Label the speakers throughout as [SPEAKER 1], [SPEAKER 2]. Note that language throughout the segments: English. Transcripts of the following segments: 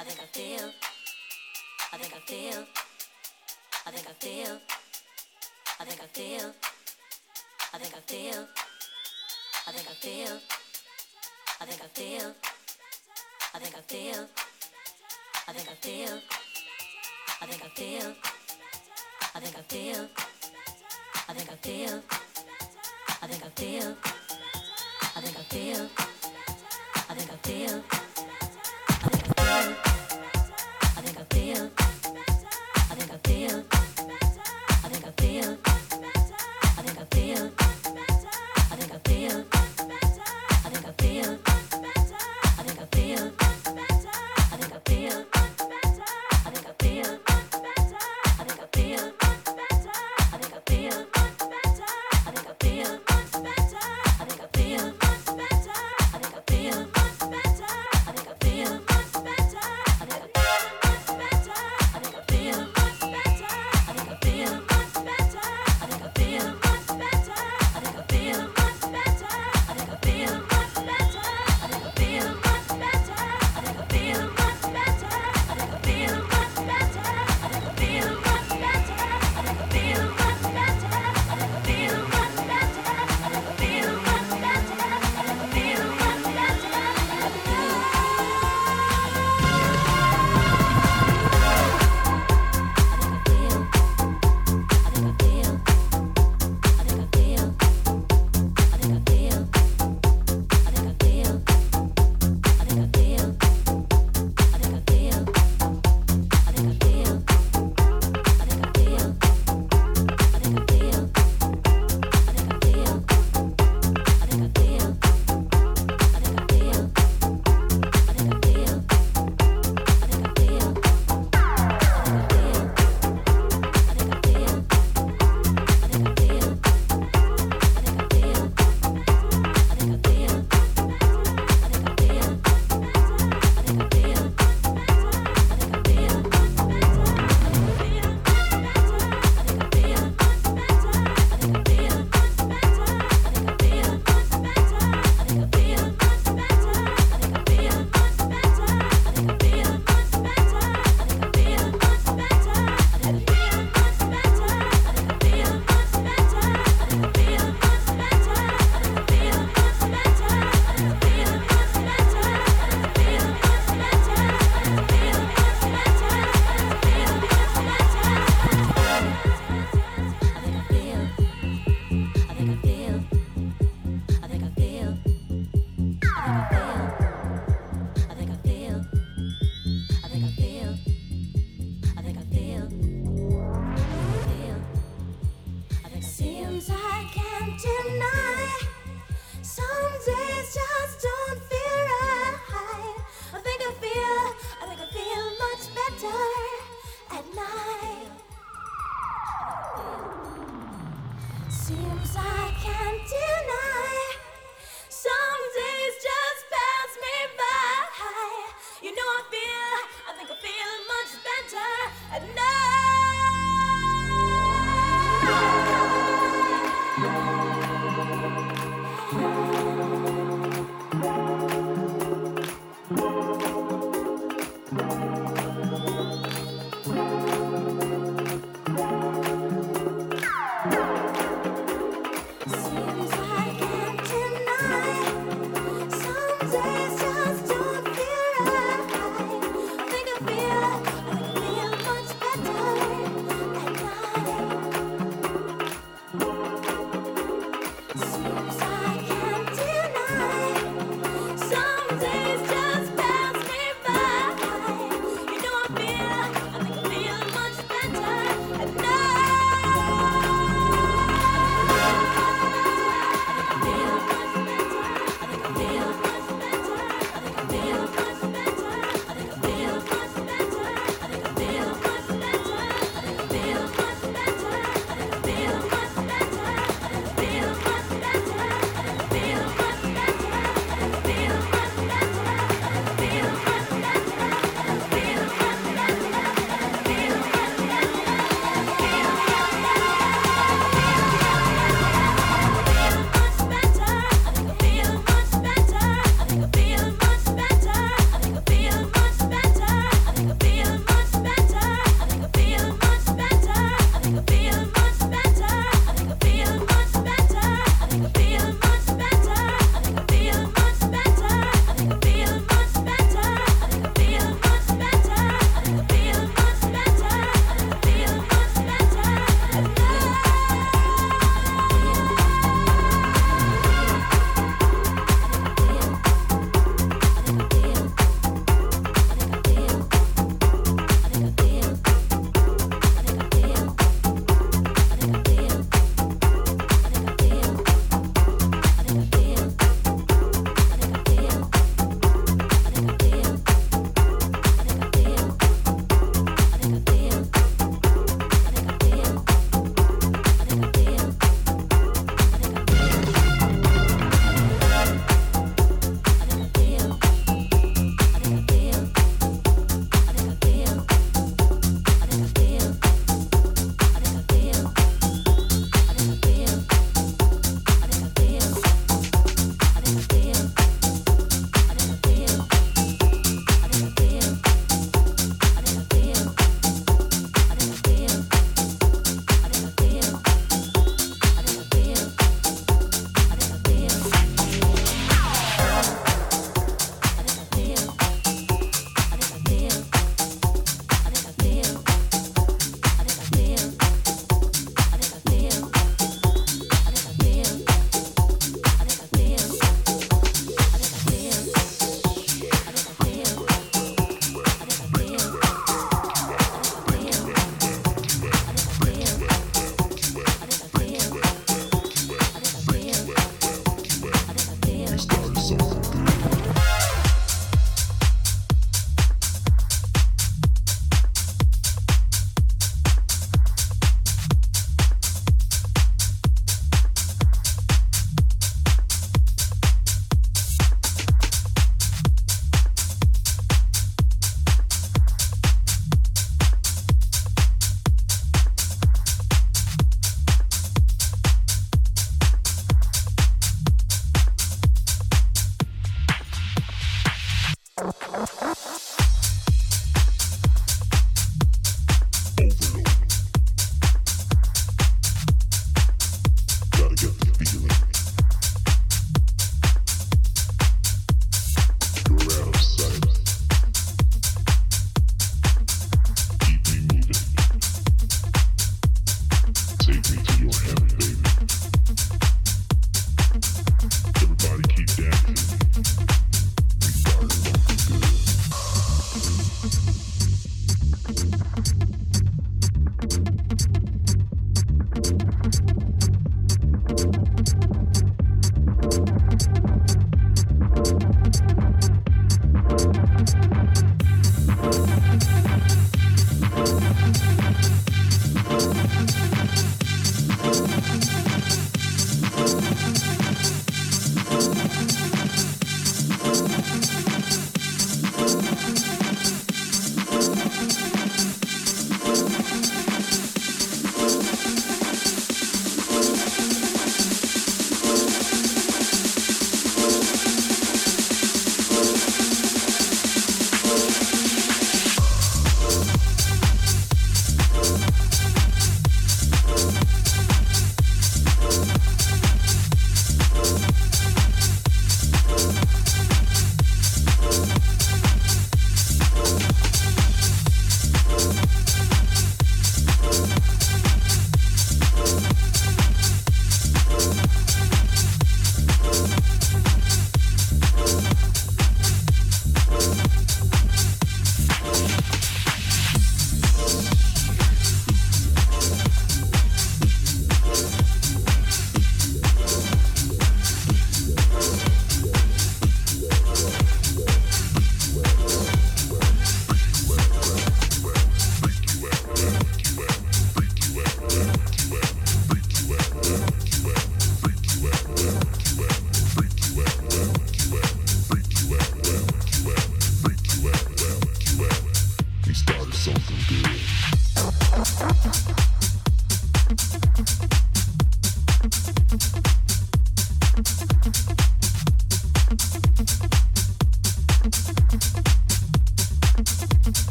[SPEAKER 1] I think I feel. I think I feel. I think I feel. I think I feel. I think I feel. I think I feel. I think I feel. I think I feel. I think I feel. I think I feel. I think I feel. I think I feel. I think I feel. I think I feel. I think I feel. I think I feel. tonight. Some days just.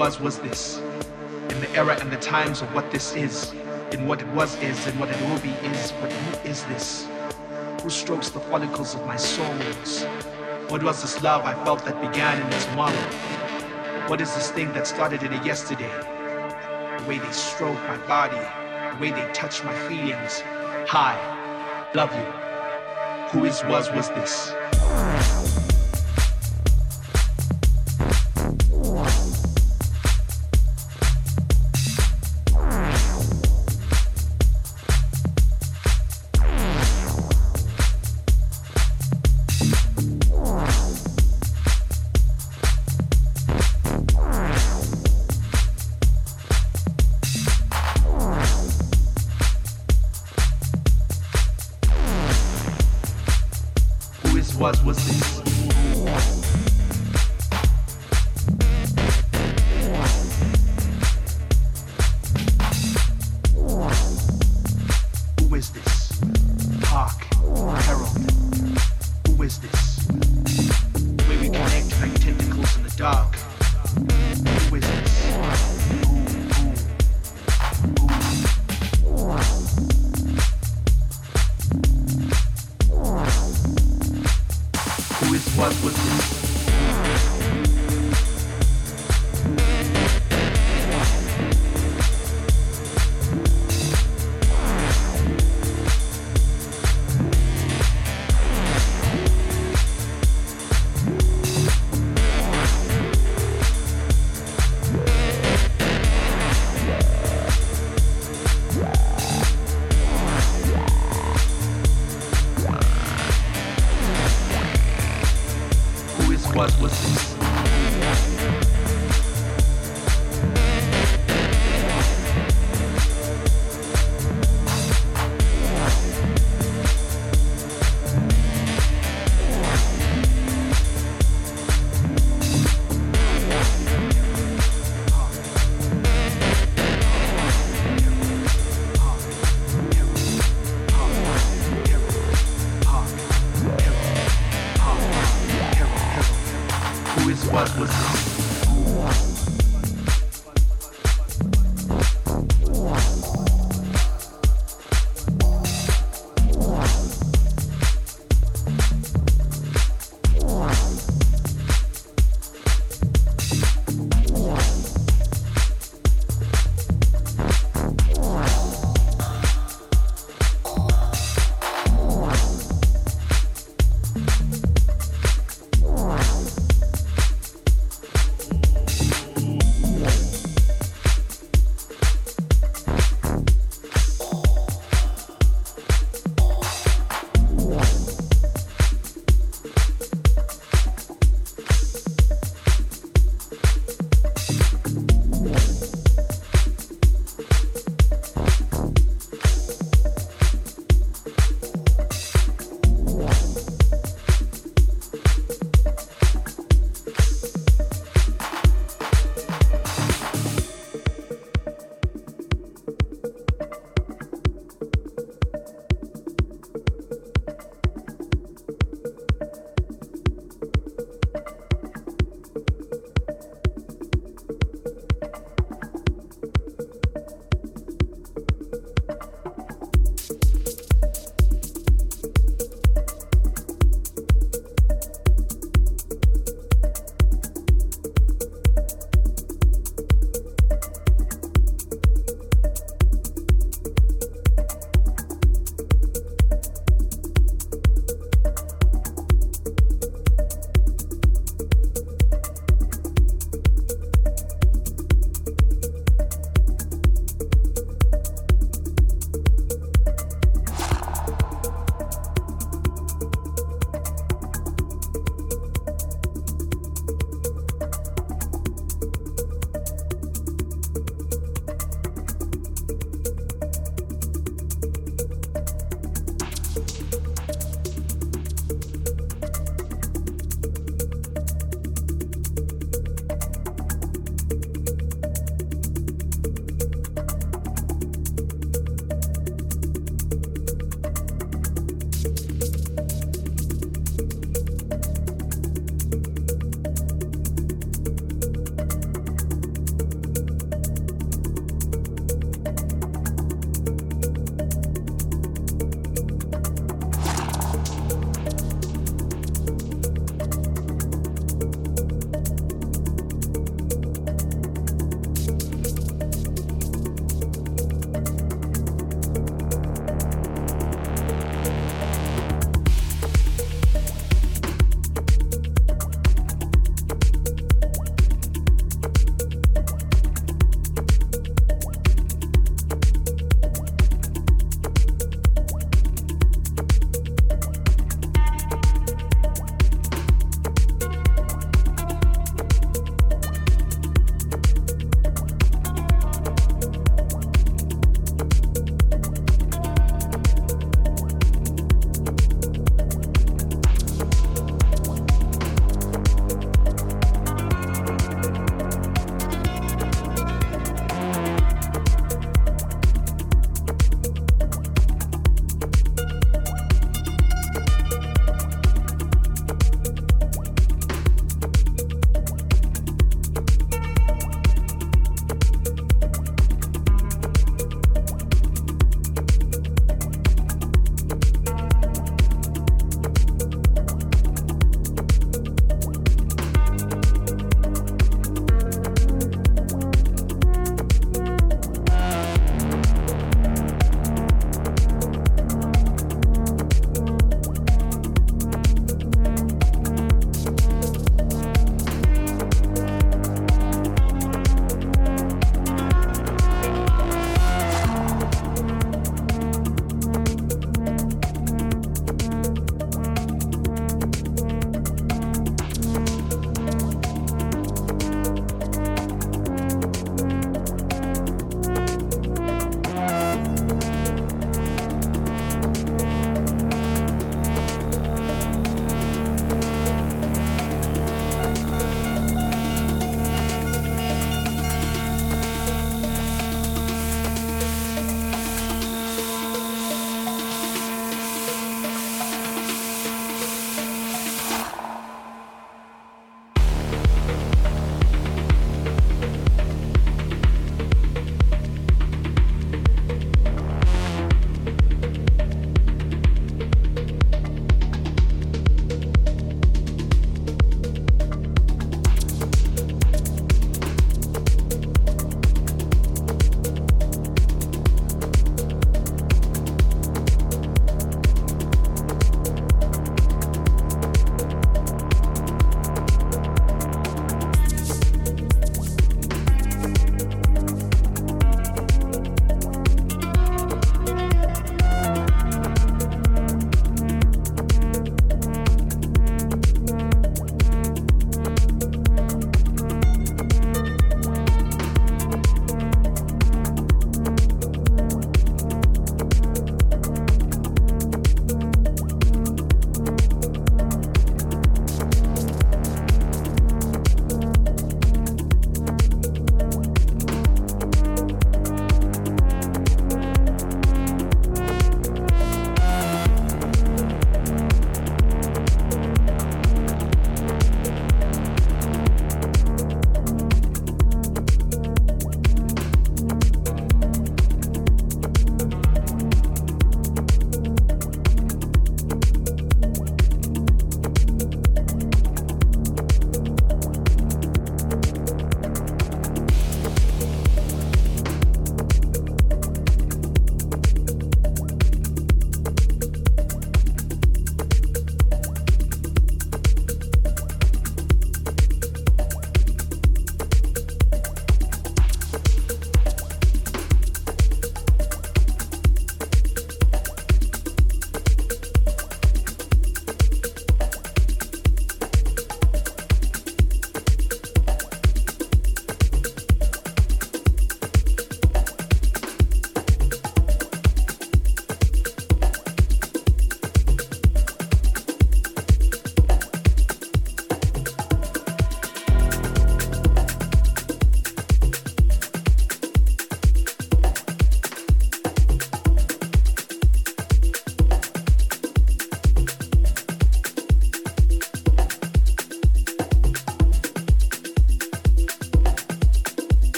[SPEAKER 2] Was was this. In the era and the times of what this is, in what it was is, and what it will be is, but who is this? Who strokes the follicles of my souls? What was this love I felt that began in a tomorrow? What is this thing that started in a yesterday? The way they stroke my body, the way they touch my feelings. Hi, love you. Who is was was this?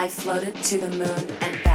[SPEAKER 3] I floated to the moon and